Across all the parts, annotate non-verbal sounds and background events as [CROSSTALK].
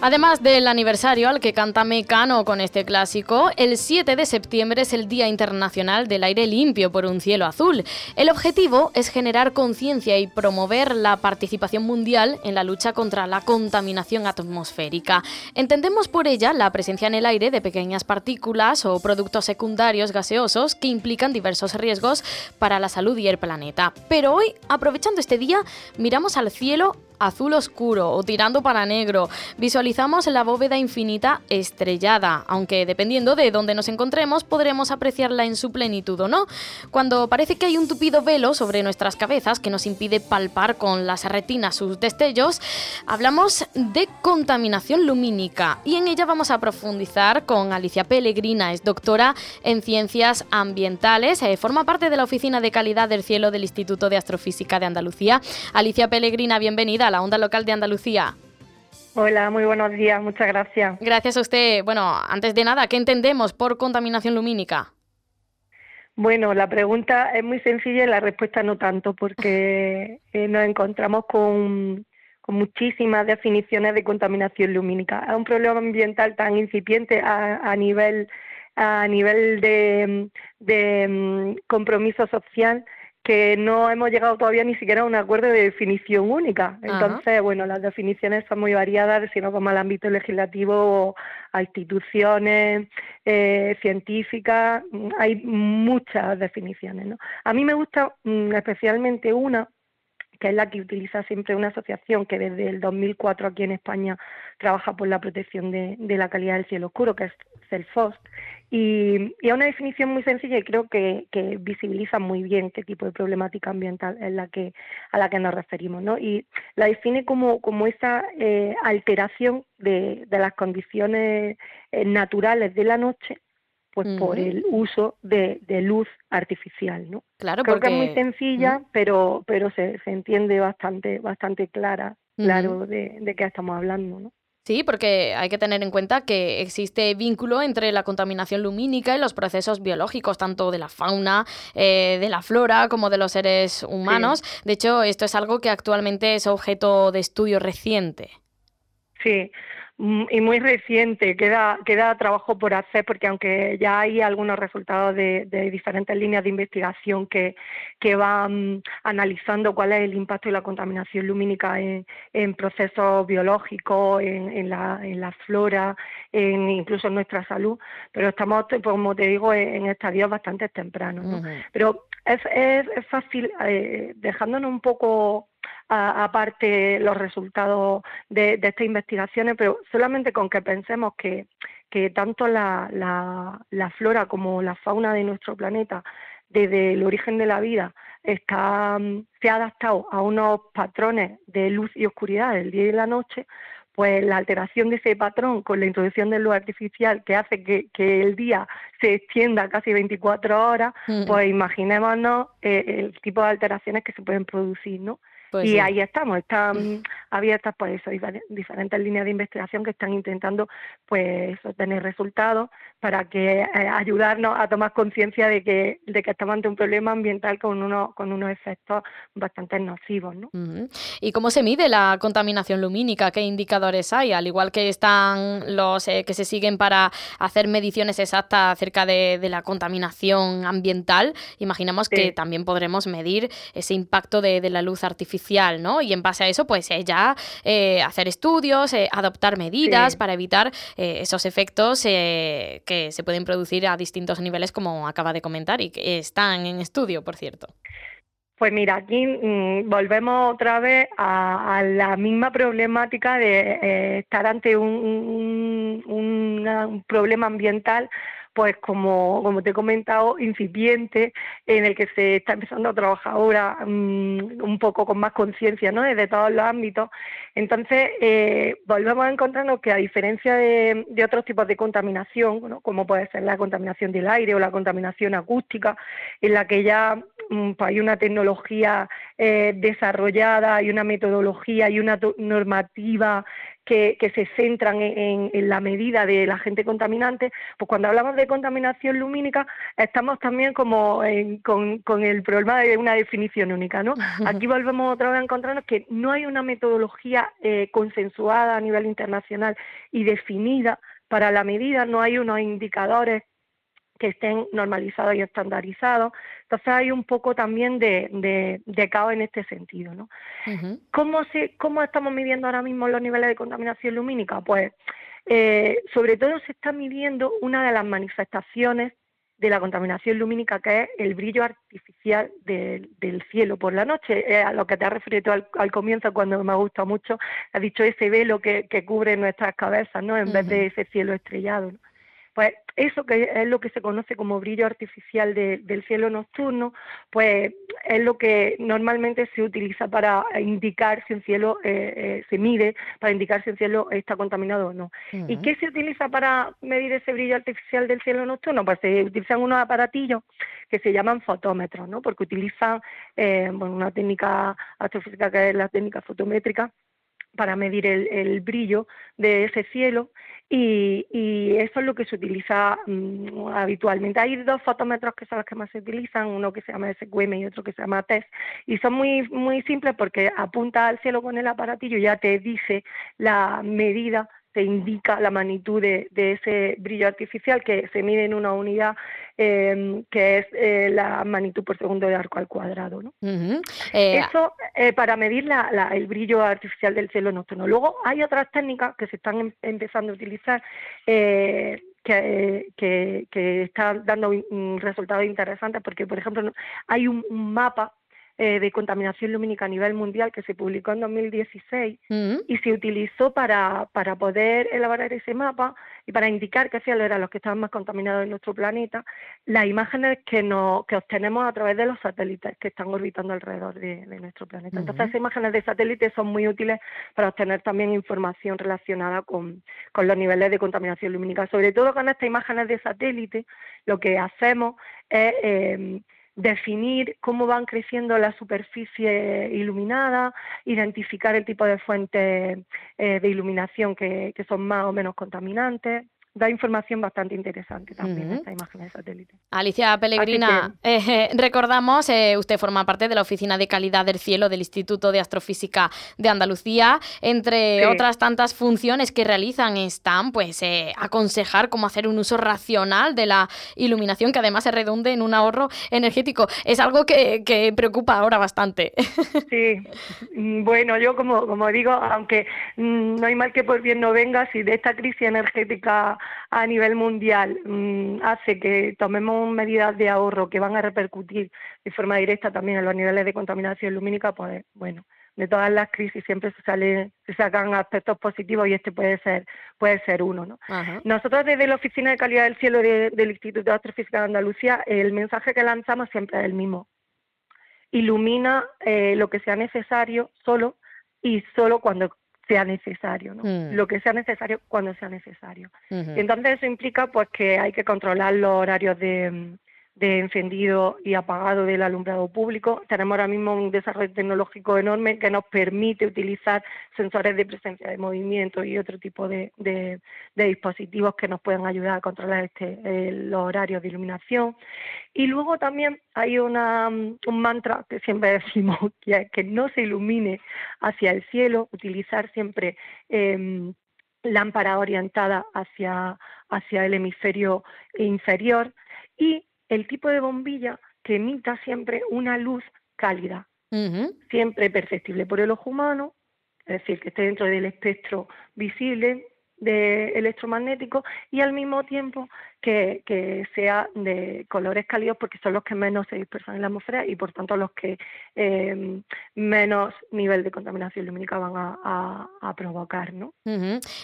Además del aniversario al que canta Mecano con este clásico, el 7 de septiembre es el Día Internacional del Aire Limpio por un Cielo Azul. El objetivo es generar conciencia y promover la participación mundial en la lucha contra la contaminación atmosférica. Entendemos por ella la presencia en el aire de pequeñas partículas o productos secundarios gaseosos que implican diversos riesgos para la salud y el planeta. Pero hoy, aprovechando este día, miramos al cielo azul oscuro o tirando para negro. Visualizamos la bóveda infinita estrellada, aunque dependiendo de dónde nos encontremos podremos apreciarla en su plenitud o no. Cuando parece que hay un tupido velo sobre nuestras cabezas que nos impide palpar con las retinas sus destellos, hablamos de contaminación lumínica y en ella vamos a profundizar con Alicia Pellegrina, es doctora en ciencias ambientales, eh, forma parte de la Oficina de Calidad del Cielo del Instituto de Astrofísica de Andalucía. Alicia Pellegrina, bienvenida la onda local de Andalucía. Hola, muy buenos días, muchas gracias. Gracias a usted. Bueno, antes de nada, ¿qué entendemos por contaminación lumínica? Bueno, la pregunta es muy sencilla y la respuesta no tanto, porque [LAUGHS] eh, nos encontramos con, muchísimas definiciones de contaminación lumínica. Es un problema ambiental tan incipiente a, nivel a nivel de, de mm, compromiso social que no hemos llegado todavía ni siquiera a un acuerdo de definición única. Entonces, bueno, las definiciones son muy variadas, si no como al ámbito legislativo, a instituciones eh, científicas, hay muchas definiciones. ¿no? A mí me gusta mm, especialmente una que es la que utiliza siempre una asociación que desde el 2004 aquí en España trabaja por la protección de, la calidad del cielo oscuro, que es CELFOST. Y, y es una definición muy sencilla y creo que, visibiliza muy bien qué tipo de problemática ambiental es la que, a la que nos referimos. ¿no? Y la define como, como esa eh, alteración de, las condiciones eh, naturales de la noche pues por el uso de, luz artificial, ¿no? Claro, Creo que es muy sencilla, pero pero se, se, entiende bastante bastante clara, claro de, de qué estamos hablando, ¿no? Sí, porque hay que tener en cuenta que existe vínculo entre la contaminación lumínica y los procesos biológicos, tanto de la fauna, eh, de la flora, como de los seres humanos. De hecho, esto es algo que actualmente es objeto de estudio reciente. Sí, y muy reciente, queda, queda trabajo por hacer porque aunque ya hay algunos resultados de, diferentes líneas de investigación que, que van analizando cuál es el impacto de la contaminación lumínica en, en procesos biológicos, en, en, la, en la flora, en, incluso en nuestra salud, pero estamos, como te digo, en, estadios bastante tempranos. ¿no? Pero es, es, es fácil, eh, dejándonos un poco aparte los resultados de, estas investigaciones, pero solamente con que pensemos que, que tanto la, la, flora como la fauna de nuestro planeta, desde el origen de la vida, está, se ha adaptado a unos patrones de luz y oscuridad del día y la noche, pues la alteración de ese patrón con la introducción de luz artificial que hace que, que el día se extienda casi 24 horas, mm. pues imaginémonos eh, el tipo de alteraciones que se pueden producir, ¿no? Pues y ahí estamos, están [CLEARS THROAT] abiertas pues eso, diferentes líneas de investigación que están intentando pues obtener resultados para que eh, ayudarnos a tomar conciencia de que, de que estamos ante un problema ambiental con unos, con unos efectos bastante nocivos. ¿no? ¿Y cómo se mide la contaminación lumínica? ¿Qué indicadores hay? Al igual que están los eh, que se siguen para hacer mediciones exactas acerca de, la contaminación ambiental, imaginamos que también podremos medir ese impacto de, de la luz artificial ¿no? Y en base a eso, pues eh, ya eh, hacer estudios, eh, adoptar medidas para evitar esos efectos que se pueden producir a distintos niveles, como acaba de comentar, y que están en estudio, por cierto. Pues mira, aquí mm, volvemos otra vez a, la misma problemática de estar ante un, un, problema ambiental pues como, como te he comentado, incipiente, en el que se está empezando a trabajar ahora mm, un poco con más conciencia, ¿no? Desde todos los ámbitos. Entonces, eh, volvemos a encontrarnos que a diferencia de, otros tipos de contaminación, como puede ser la contaminación del aire o la contaminación acústica, en la que ya hay una tecnología eh, desarrollada, hay una metodología, y una normativa que, se centran en, la medida de la gente contaminante, pues cuando hablamos de contaminación lumínica estamos también como con, el problema de una definición única, ¿no? [LAUGHS] Aquí volvemos otra vez a encontrarnos que no hay una metodología eh, consensuada a nivel internacional y definida para la medida, no hay unos indicadores que estén normalizados y estandarizados. Entonces hay un poco también de, de, caos en este sentido. ¿no? ¿Cómo, se, ¿Cómo estamos midiendo ahora mismo los niveles de contaminación lumínica? Pues eh, sobre todo se está midiendo una de las manifestaciones de la contaminación lumínica, que es el brillo artificial del cielo por la noche, a lo que te has referido al, al, comienzo cuando me ha gustado mucho, has dicho ese velo que, que cubre nuestras cabezas, ¿no? En vez de ese cielo estrellado. ¿no? Pues eso que es lo que se conoce como brillo artificial del cielo nocturno, pues es lo que normalmente se utiliza para indicar si un cielo eh, eh, se mide, para indicar si un cielo está contaminado o no. ¿Y qué se utiliza para medir ese brillo artificial del cielo nocturno? Pues se utilizan unos aparatillos que se llaman fotómetros, ¿no? Porque utilizan eh, una técnica astrofísica que es la técnica fotométrica para medir el, brillo de ese cielo y, eso es lo que se utiliza mm, habitualmente. Hay dos fotómetros que son los que más se utilizan, uno que se llama SQM y otro que se llama TESS, y son muy, muy simples porque apunta al cielo con el aparatillo y ya te dice la medida te indica la magnitud de, ese brillo artificial que se mide en una unidad em, que es eh, la magnitud por segundo de arco al cuadrado. ¿no? Eh, Eso eh, para medir el brillo artificial del cielo nocturno. Luego hay otras técnicas que se están em, empezando a utilizar que, que, están dando resultados interesantes porque, por ejemplo, hay un mapa eh, de contaminación lumínica a nivel mundial que se publicó en 2016 mm. y se utilizó para, para poder elaborar ese mapa y para indicar qué cielos eran los que estaban más contaminados en nuestro planeta, las imágenes que, no, que obtenemos a través de los satélites que están orbitando alrededor de, nuestro planeta. Entonces, esas imágenes de satélites son muy útiles para obtener también información relacionada con, con los niveles de contaminación lumínica. Sobre todo con estas imágenes de satélite, lo que hacemos es... Eh, definir cómo van creciendo la superficie iluminada, identificar el tipo de fuentes eh, de iluminación que, que son más o menos contaminantes da información bastante interesante también esta imagen de satélite. Alicia Pellegrina, [LAUGHS] eh, recordamos, eh, usted forma parte de la Oficina de Calidad del Cielo del Instituto de Astrofísica de Andalucía. Entre otras tantas funciones que realizan están, pues, eh, aconsejar cómo hacer un uso racional de la iluminación, que además se redunde en un ahorro energético. Es algo que, que preocupa ahora bastante. [LAUGHS] Sí, mm, bueno, yo como, como digo, aunque mm, no hay mal que por bien no venga, si de esta crisis energética a nivel mundial mm, hace que tomemos medidas de ahorro que van a repercutir de forma directa también en los niveles de contaminación lumínica, pues bueno, de todas las crisis siempre se sale, se sacan aspectos positivos y este puede ser, puede ser uno, ¿no? Nosotros desde la Oficina de Calidad del Cielo del Instituto de Astrofísica de Andalucía, el mensaje que lanzamos siempre es el mismo. Ilumina eh, lo que sea necesario solo y solo cuando sea necesario, ¿no? Mm. Lo que sea necesario cuando sea necesario. Entonces eso implica pues que hay que controlar los horarios de, de encendido y apagado del alumbrado público. Tenemos ahora mismo un desarrollo tecnológico enorme que nos permite utilizar sensores de presencia de movimiento y otro tipo de, dispositivos que nos pueden ayudar a controlar este, los horarios de iluminación. Y luego también hay una, un mantra que siempre [LAUGHS] decimos, que es que no se ilumine hacia el cielo, utilizar siempre eh, lámpara orientada hacia, hacia el hemisferio inferior y el tipo de bombilla que emita siempre una luz cálida, siempre perceptible por el ojo humano, es decir, que esté dentro del espectro visible de electromagnético y al mismo tiempo que, que, sea de colores cálidos porque son los que menos se dispersan en la atmósfera y por tanto los que eh, menos nivel de contaminación lumínica van a, provocar. ¿no?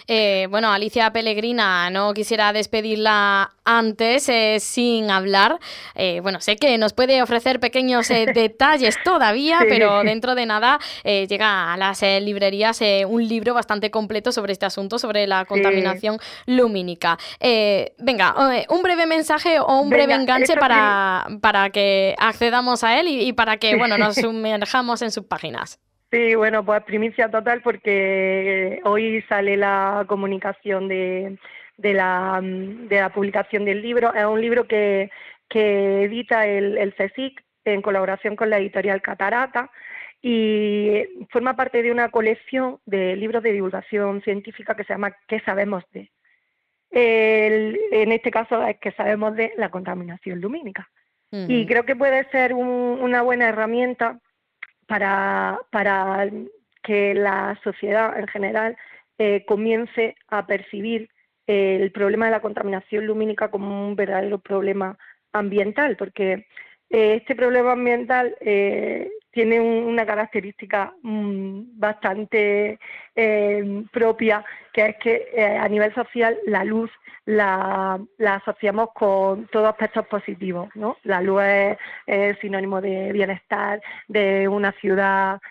Eh, bueno, Alicia Pellegrina, no quisiera despedirla antes eh, sin hablar. bueno, sé que nos puede ofrecer pequeños [LAUGHS] detalles todavía, pero dentro de nada llega a las librerías un libro bastante completo sobre este asunto, sobre la contaminación lumínica. venga, eh, un breve mensaje o un breve enganche para, para que accedamos a él y, para que bueno nos [LAUGHS] sumerjamos en sus páginas. Sí, bueno, pues primicia total porque hoy sale la comunicación de, de, la, de la publicación del libro. Es un libro que, que edita el, el CSIC en colaboración con la editorial Catarata y forma parte de una colección de libros de divulgación científica que se llama ¿Qué sabemos de? En este caso es que sabemos de la contaminación lumínica. Y creo que puede ser una buena herramienta para, para que la sociedad en general eh, comience a percibir el problema de la contaminación lumínica como un verdadero problema ambiental, porque eh, este problema ambiental eh, tiene una característica mm, bastante eh, propia, que es que a nivel social la luz la, asociamos con todos aspectos positivos. ¿no? La luz es, sinónimo de bienestar, de una ciudad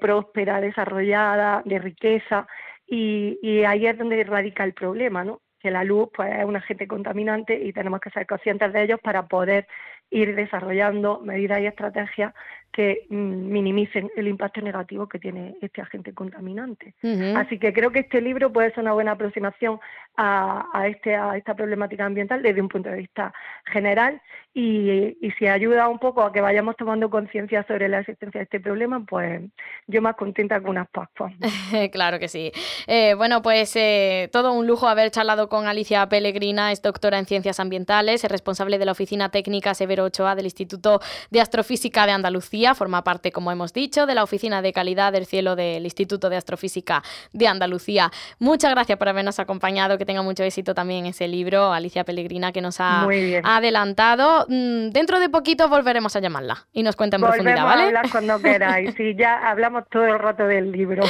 próspera, desarrollada, de riqueza, y, y ahí es donde radica el problema, ¿no? que la luz pues, es un agente contaminante y tenemos que ser conscientes de ellos para poder ir desarrollando medidas y estrategias que mm, minimicen el impacto negativo que tiene este agente contaminante. Así que creo que este libro puede ser una buena aproximación a, a, este, a esta problemática ambiental desde un punto de vista general y, y si ayuda un poco a que vayamos tomando conciencia sobre la existencia de este problema, pues yo más contenta con unas pascuas. [LAUGHS] claro que sí. Eh, bueno, pues eh, todo un lujo haber charlado con Alicia Pellegrina, es doctora en Ciencias Ambientales, es responsable de la Oficina Técnica Severo Ochoa del Instituto de Astrofísica de Andalucía, forma parte, como hemos dicho, de la Oficina de Calidad del Cielo del Instituto de Astrofísica de Andalucía. Muchas gracias por habernos acompañado, que tenga mucho éxito también ese libro, Alicia Pellegrina, que nos ha adelantado. Mm, dentro de poquito volveremos a llamarla y nos cuenta en profundidad, ¿vale? a hablar cuando queráis. [LAUGHS] Sí, ya hablamos todo el rato del libro.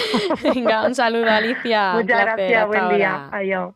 Venga, un saludo, Alicia. [LAUGHS] Muchas gracias, buen día. Adiós.